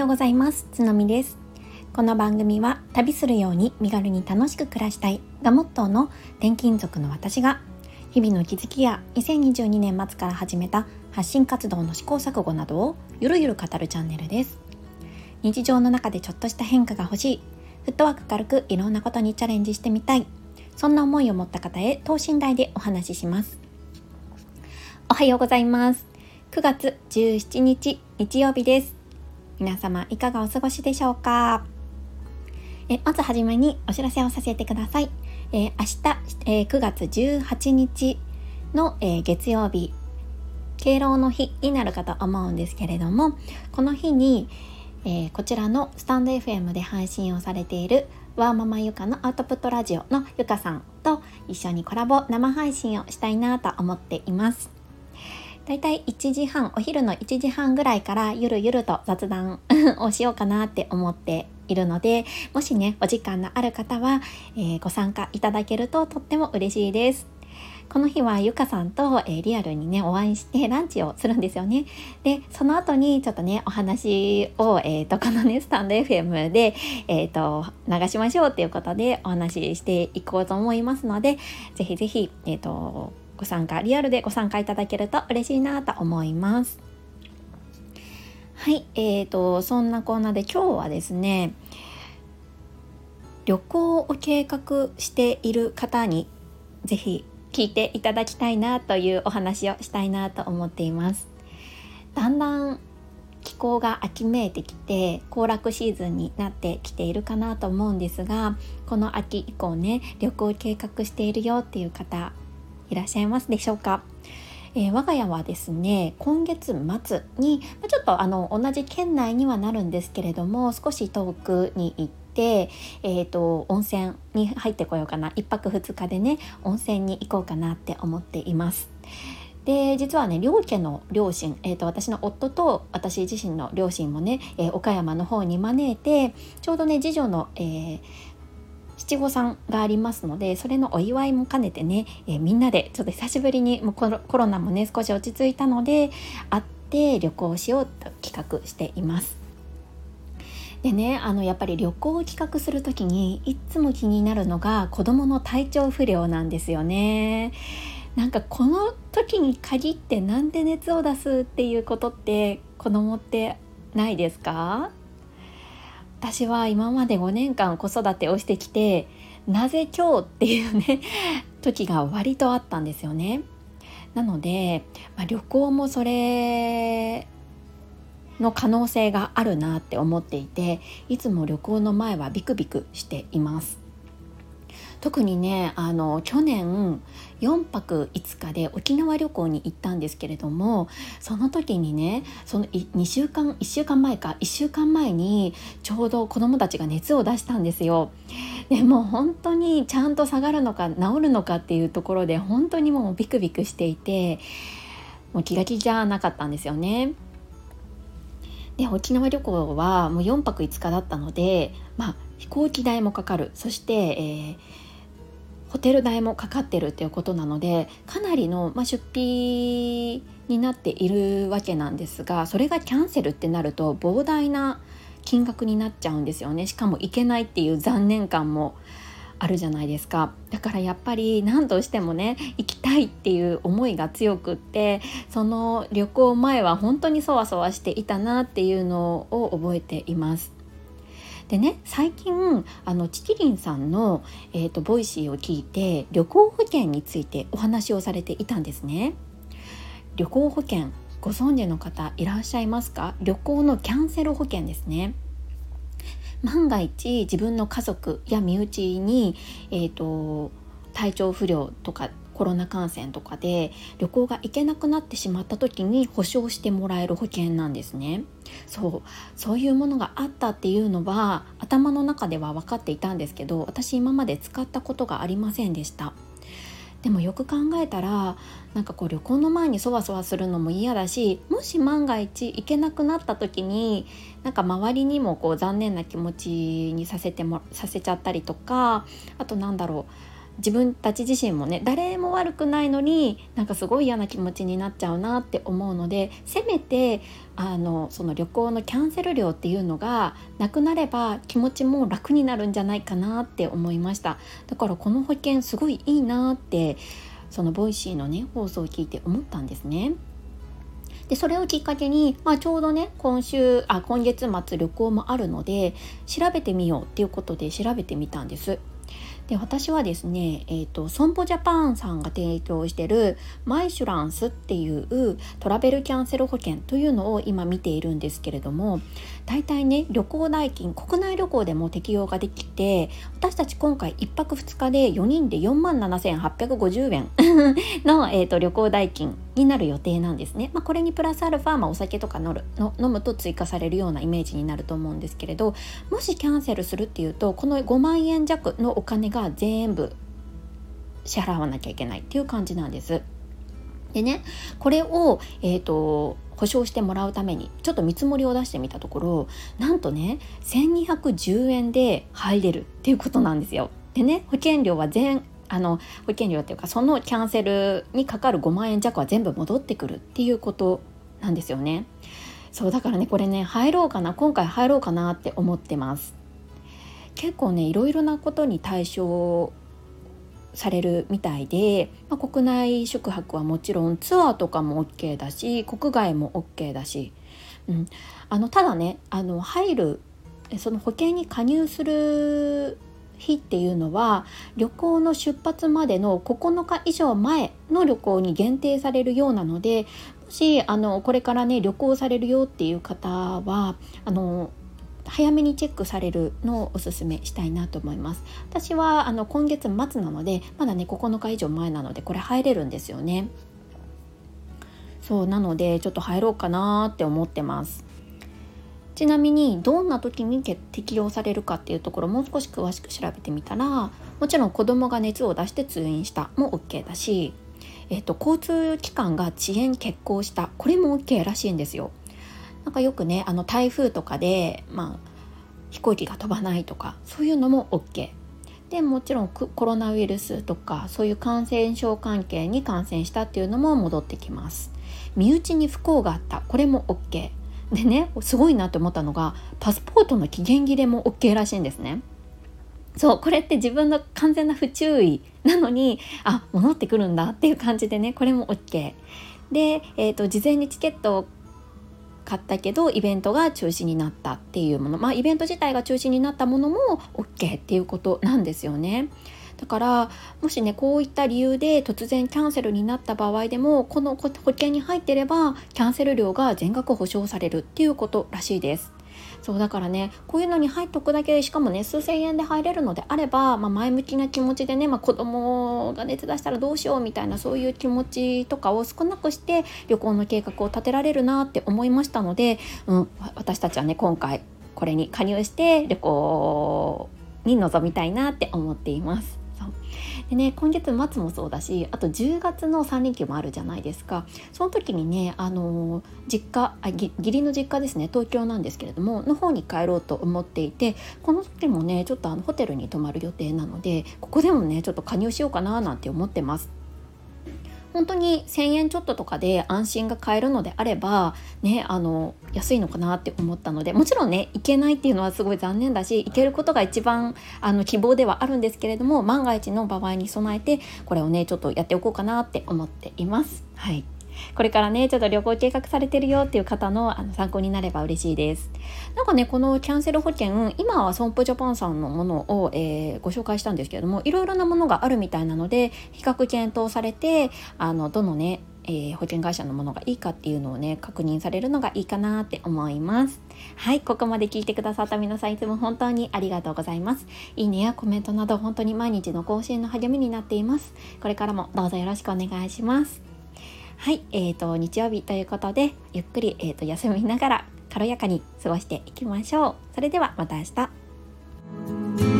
ようございます。つのみです。この番組は旅するように身軽に楽しく暮らしたいがモットーの転勤族の私が日々の気づきや2022年末から始めた発信活動の試行錯誤などをゆるゆる語るチャンネルです。日常の中でちょっとした変化が欲しいフットワーク軽くいろんなことにチャレンジしてみたいそんな思いを持った方へ等身大でお話しします。おはようございます。9月17日日曜日です。皆様いかがお過ごしでしょうか？えまずはじめにお知らせをさせてください、えー、明日、えー、9月18日の、えー、月曜日敬老の日になるかと思うんですけれどもこの日に、えー、こちらのスタンド FM で配信をされているワーママゆかのアウトプットラジオのゆかさんと一緒にコラボ生配信をしたいなと思っています。だいたい1時半お昼の1時半ぐらいからゆるゆると雑談 をしようかなって思っているのでもしねお時間のある方は、えー、ご参加いただけるととっても嬉しいです。この日はゆかさんと、えー、リアルにねお会いしてランチをするんですよね。でその後にちょっとねお話を、えーと、このねスタンド FM で、えーと、流しましょうっていうことでお話ししていこうと思いますのでぜひぜひえっ、ー、とご参加リアルでご参加いただけると嬉しいなと思います。はいえーとそんなコーナーで今日はですね旅行を計画している方にぜひ聞いていただきたいなというお話をしたいなと思っています。だんだん気候が秋めいてきて行楽シーズンになってきているかなと思うんですがこの秋以降ね旅行計画しているよっていう方いらっしゃいますでしょうか？えー、我が家はですね今月末にちょっとあの同じ県内にはなるんですけれども少し遠くに行って、えーと、温泉に入ってこようかな1泊2日でね温泉に行こうかなって思っています。で実はね両家の両親、えーと、私の夫と私自身の両親もね、えー、岡山の方に招いてちょうどね次女の、えー、七五三がありますのでそれのお祝いも兼ねてね、えー、みんなでちょっと久しぶりにもうコロナもね少し落ち着いたので会って旅行しようと企画しています。でねあのやっぱり旅行を企画する時にいつも気になるのが子どもの体調不良なんですよね。なんかこの時に限ってなんで熱を出すっていうことって子供ってないですか？私は今まで5年間子育てをしてきてなぜ今日っていうね 時が割とあったんですよね。なので、まあ、旅行もそれの可能性があるなって思っていていつも旅行の前はビクビクしています。特にねあの去年4泊5日で沖縄旅行に行ったんですけれどもその時にねその2週間1週間前か1週間前にちょうど子どもたちが熱を出したんですよ。でもう本当にちゃんと下がるのか治るのかっていうところで本当にもうビクビクしていてもう気が気じゃなかったんですよね。で沖縄旅行はもう4泊5日だったので、まあ、飛行機代もかかるそして、えーホテル代もかかってるっていうことなのでかなりの、まあ、出費になっているわけなんですがそれがキャンセルってなると膨大な金額になっちゃうんですよね。しかも行けないっていう残念感もあるじゃないですか。だからやっぱり何としてもね行きたいっていう思いが強くってその旅行前は本当にそわそわしていたなっていうのを覚えています。でね最近あのちきりんさんの、えーと、 Voicy を聞いて旅行保険についてお話をされていたんですね。旅行保険ご存知の方いらっしゃいますか？旅行のキャンセル保険ですね。万が一自分の家族や身内に、えーと体調不良とかコロナ感染とかで旅行が行けなくなってしまった時に保証してもらえる保険なんですね。そう。そういうものがあったっていうのは頭の中では分かっていたんですけど私今まで使ったことがありませんでした。でもよく考えたらなんかこう旅行の前にそわそわするのも嫌だしもし万が一行けなくなった時になんか周りにもこう残念な気持ちにさせてもさせちゃったりとかあとなんだろう自分たち自身もね誰も悪くないのになんかすごい嫌な気持ちになっちゃうなって思うのでせめてあのその旅行のキャンセル料っていうのがなくなれば気持ちも楽になるんじゃないかなって思いましただからこの保険すごいいいなってその Voicy のね放送を聞いて思ったんですね。でそれをきっかけに、まあ、ちょうどね今週あ今月末旅行もあるので調べてみようっていうことで調べてみたんです。で私はですね、えーと、損保ジャパンさんが提供してるマイシュランスっていうトラベルキャンセル保険というのを今見ているんですけれども大体ね旅行代金国内旅行でも適用ができて私たち今回1泊2日で4人で4万7850円の、えーと旅行代金になる予定なんですね。まあ、これにプラスアルファ、まあ、お酒とかのるの飲むと追加されるようなイメージになると思うんですけれどもしキャンセルするっていうとこの5万円弱のお金が全部支払わなきゃいけないっていう感じなんです。でねこれを、えーと、保証してもらうためにちょっと見積もりを出してみたところなんとね1210円で入れるっていうことなんですよ。でね保険料は全あの保険料っていうかそのキャンセルにかかる5万円弱は全部戻ってくるっていうことなんですよね。そうだからねこれね入ろうかな今回入ろうかなって思ってます。結構ねいろいろなことに対象されるみたいで、まあ、国内宿泊はもちろんツアーとかも OK だし国外も OK だし、うん、あのただねあの入るその保険に加入する日っていうのは旅行の出発までの9日以上前の旅行に限定されるようなのでもしあのこれからね旅行されるよっていう方はあの早めにチェックされるのをおすすめしたいなと思います。私はあの今月末なのでまだね9日以上前なのでこれ入れるんですよね。そうなのでちょっと入ろうかなって思ってます。ちなみにどんな時に適用されるかっていうところもう少し詳しく調べてみたらもちろん子供が熱を出して通院したも OK だし、えっと、交通機関が遅延欠航したこれも OK らしいんですよ。なんかよくねあの台風とかで、まあ、飛行機が飛ばないとかそういうのも OK。でもちろんコロナウイルスとかそういう感染症関係に感染したっていうのも戻ってきます身内に不幸があったこれも OK でねすごいなって思ったのがパスポートの期限切れも OK らしいんですね。そうこれって自分の完全な不注意なのにあ戻ってくるんだっていう感じでねこれも OK で、えーと、事前にチケットを買ったけどイベントが中止になったっていうものまあイベント自体が中止になったものも OK っていうことなんですよね。だからもしねこういった理由で突然キャンセルになった場合でもこの保険に入ってればキャンセル料が全額保証されるっていうことらしいです。そうだからねこういうのに入っとくだけでしかもね数千円で入れるのであれば、まあ、前向きな気持ちでね、まあ、子供が熱出したらどうしようみたいなそういう気持ちとかを少なくして旅行の計画を立てられるなって思いましたので、うん、私たちはね今回これに加入して旅行に臨みたいなって思っています。でね今月末もそうだしあと10月の3連休もあるじゃないですかその時にねあの実家あ義理の実家ですね東京なんですけれどもの方に帰ろうと思っていてこの時もねちょっとあのホテルに泊まる予定なのでここでもねちょっと加入しようかななんて思ってます。本当に1,000円ちょっととかで安心が買えるのであればねあの安いのかなって思ったのでもちろんね行けないっていうのはすごい残念だし行けることが一番あの希望ではあるんですけれども万が一の場合に備えてこれをねちょっとやっておこうかなって思っています。はいこれからねちょっと旅行計画されてるよっていう方のあの参考になれば嬉しいです。なんかねこのキャンセル保険今は損保ジャパンさんのものを、えー、ご紹介したんですけれどもいろいろなものがあるみたいなので比較検討されてあのどのねえー、保険会社のものがいいかっていうのをね確認されるのがいいかなって思います。はいここまで聞いてくださった皆さんいつも本当にありがとうございます。いいねやコメントなど本当に毎日の更新の励みになっています。これからもどうぞよろしくお願いします。はい、えーと、日曜日ということでゆっくり、えーと、休みながら軽やかに過ごしていきましょう。それではまた明日。